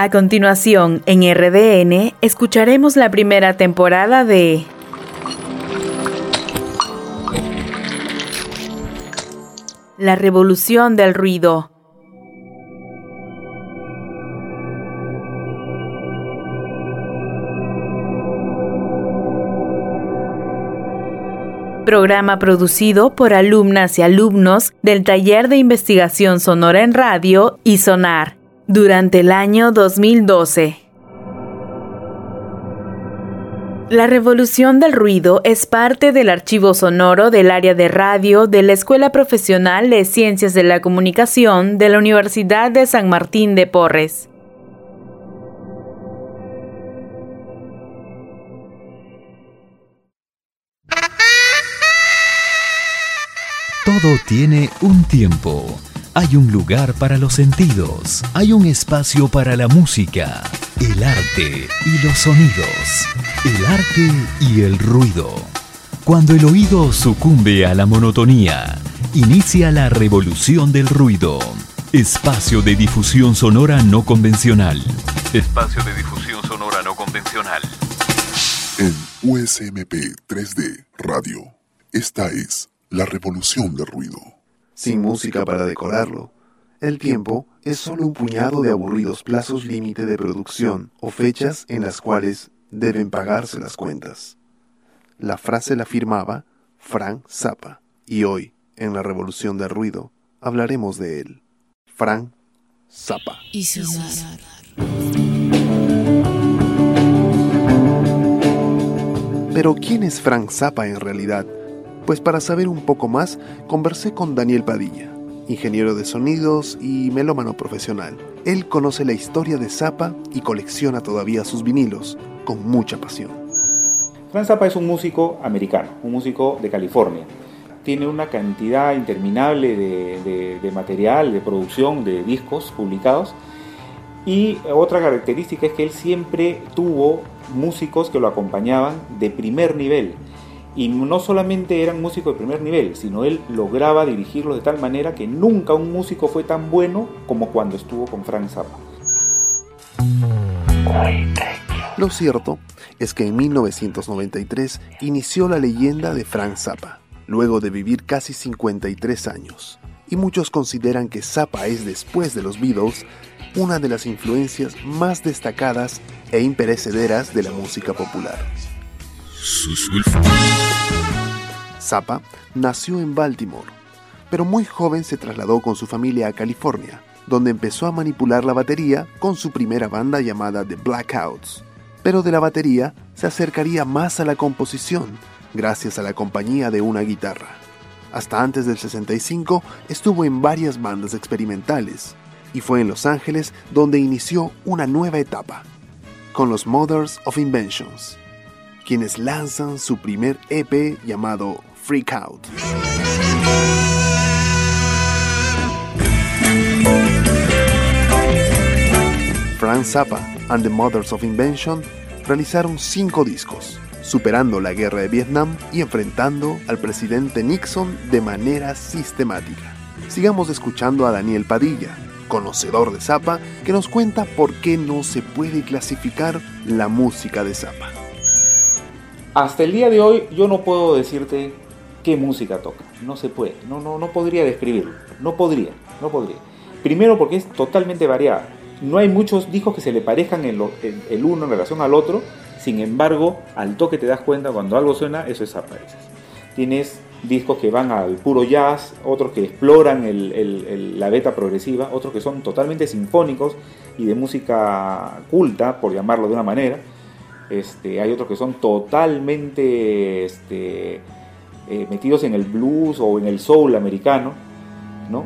A continuación, en RDN, escucharemos la primera temporada de La Revolución del Ruido. Programa producido por alumnas y alumnos del Taller de Investigación Sonora en Radio y Sonar durante el año 2012. La revolución del ruido es parte del archivo sonoro del área de radio de la Escuela Profesional de Ciencias de la Comunicación de la Universidad de San Martín de Porres. Todo tiene un tiempo hay un lugar para los sentidos, hay un espacio para la música, el arte y los sonidos, el arte y el ruido. Cuando el oído sucumbe a la monotonía, inicia la revolución del ruido. Espacio de difusión sonora no convencional. Espacio de difusión sonora no convencional. En USMP 3D Radio, esta es la revolución del ruido sin música para decorarlo. El tiempo es solo un puñado de aburridos plazos límite de producción o fechas en las cuales deben pagarse las cuentas. La frase la firmaba Frank Zappa y hoy, en la Revolución del Ruido, hablaremos de él. Frank Zappa. Pero ¿quién es Frank Zappa en realidad? Pues para saber un poco más, conversé con Daniel Padilla, ingeniero de sonidos y melómano profesional. Él conoce la historia de Zappa y colecciona todavía sus vinilos con mucha pasión. Frank Zappa es un músico americano, un músico de California. Tiene una cantidad interminable de, de material, de producción, de discos publicados. Y otra característica es que él siempre tuvo músicos que lo acompañaban de primer nivel y no solamente eran músicos de primer nivel, sino él lograba dirigirlos de tal manera que nunca un músico fue tan bueno como cuando estuvo con Frank Zappa. Lo cierto es que en 1993 inició la leyenda de Frank Zappa, luego de vivir casi 53 años. Y muchos consideran que Zappa es, después de los Beatles, una de las influencias más destacadas e imperecederas de la música popular. Zappa nació en Baltimore, pero muy joven se trasladó con su familia a California, donde empezó a manipular la batería con su primera banda llamada The Blackouts. Pero de la batería se acercaría más a la composición, gracias a la compañía de una guitarra. Hasta antes del 65 estuvo en varias bandas experimentales, y fue en Los Ángeles donde inició una nueva etapa, con los Mothers of Inventions quienes lanzan su primer EP llamado Freak Out. Frank Zappa and the Mothers of Invention realizaron cinco discos, superando la guerra de Vietnam y enfrentando al presidente Nixon de manera sistemática. Sigamos escuchando a Daniel Padilla, conocedor de Zappa, que nos cuenta por qué no se puede clasificar la música de Zappa. Hasta el día de hoy yo no puedo decirte qué música toca, no se puede, no, no, no podría describirlo, no podría, no podría. Primero porque es totalmente variada, no hay muchos discos que se le parezcan el, el, uno en relación al otro, sin embargo, al toque te das cuenta cuando algo suena, eso es aparece. Tienes discos que van al puro jazz, otros que exploran la beta progresiva, otros que son totalmente sinfónicos y de música culta, por llamarlo de una manera este, hay otros que son totalmente este, eh, metidos en el blues o en el soul americano, ¿no?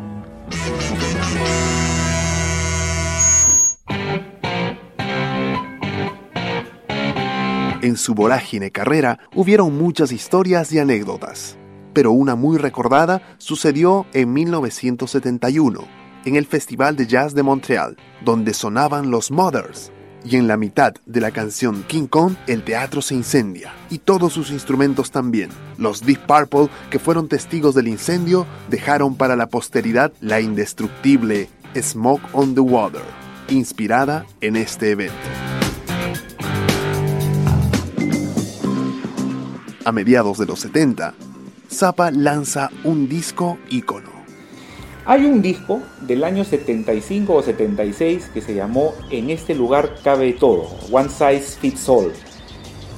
En su vorágine carrera hubieron muchas historias y anécdotas, pero una muy recordada sucedió en 1971, en el Festival de Jazz de Montreal, donde sonaban los Mothers, y en la mitad de la canción King Kong el teatro se incendia y todos sus instrumentos también. Los Deep Purple, que fueron testigos del incendio, dejaron para la posteridad la indestructible Smoke on the Water. inspirada en este evento. A mediados de los 70, Zappa lanza un disco ícono. Hay un disco del año 75 o 76 que se llamó En este lugar cabe todo, One Size Fits All.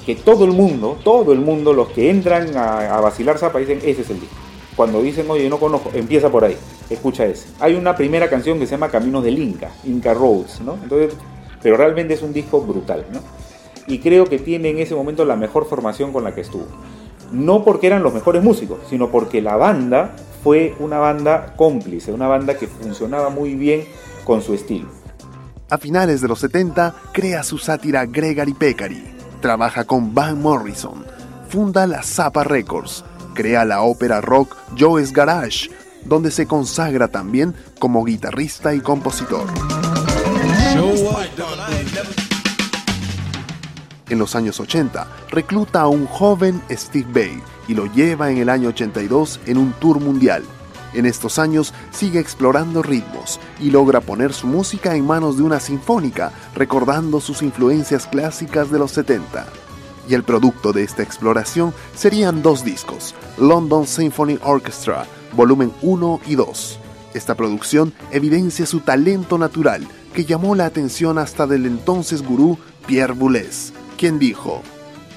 Que todo el mundo, todo el mundo, los que entran a, vacilar Zappa dicen, ese es el disco. Cuando dicen, oye, no conozco, empieza por ahí, escucha ese. Hay una primera canción que se llama Caminos del Inca, Inca Roads, ¿no? Entonces, pero realmente es un disco brutal, ¿no? Y creo que tiene en ese momento la mejor formación con la que estuvo no porque eran los mejores músicos, sino porque la banda fue una banda cómplice, una banda que funcionaba muy bien con su estilo. A finales de los 70 crea su sátira Gregory Peccary, trabaja con Van Morrison, funda la Zappa Records, crea la ópera rock Joe's Garage, donde se consagra también como guitarrista y compositor. En los años 80, recluta a un joven Steve Bay y lo lleva en el año 82 en un tour mundial. En estos años sigue explorando ritmos y logra poner su música en manos de una sinfónica, recordando sus influencias clásicas de los 70. Y el producto de esta exploración serían dos discos, London Symphony Orchestra, volumen 1 y 2. Esta producción evidencia su talento natural, que llamó la atención hasta del entonces gurú Pierre Boulez, quien dijo,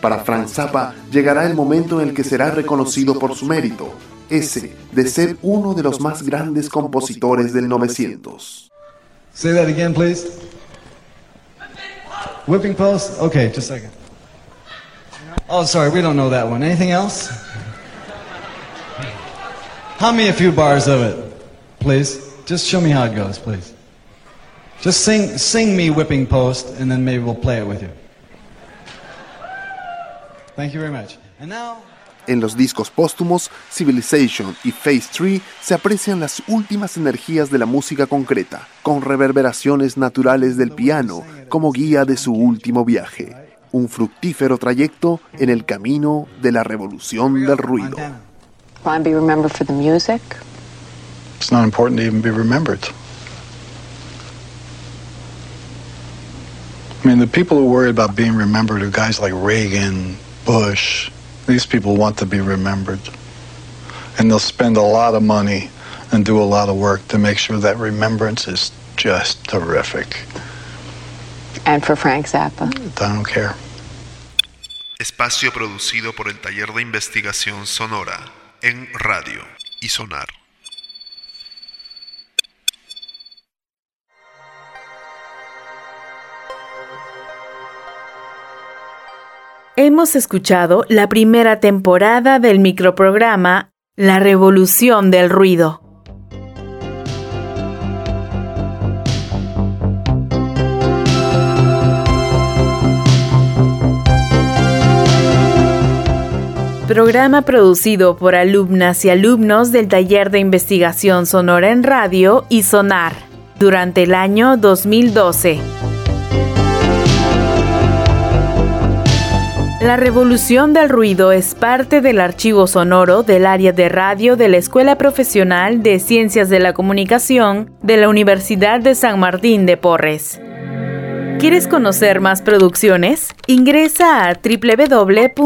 para Frank Zappa llegará el momento en el que será reconocido por su mérito, ese de ser uno de los más grandes compositores del 900. Say that again, please. Whipping post? Okay, just a second. Oh, sorry, we don't know that one. Anything else? How me a few bars of it, please. Just show me how it goes, please. Just sing, sing me whipping post, and then maybe we'll play it with you. En los discos póstumos, Civilization y Phase 3 se aprecian las últimas energías de la música concreta, con reverberaciones naturales del piano como guía de su último viaje. Un fructífero trayecto en el camino de la revolución del ruido. It's not important to even be remembered. I mean, the people who worry about being remembered are guys like Reagan, Bush. These people want to be remembered. And they'll spend a lot of money and do a lot of work to make sure that remembrance is just terrific. And for Frank Zappa. I don't care. Espacio producido por el Taller de Investigación Sonora en Radio y Sonar. Hemos escuchado la primera temporada del microprograma La Revolución del Ruido. Programa producido por alumnas y alumnos del Taller de Investigación Sonora en Radio y Sonar durante el año 2012. La revolución del ruido es parte del archivo sonoro del área de radio de la Escuela Profesional de Ciencias de la Comunicación de la Universidad de San Martín de Porres. ¿Quieres conocer más producciones? Ingresa a www.rdn.pe.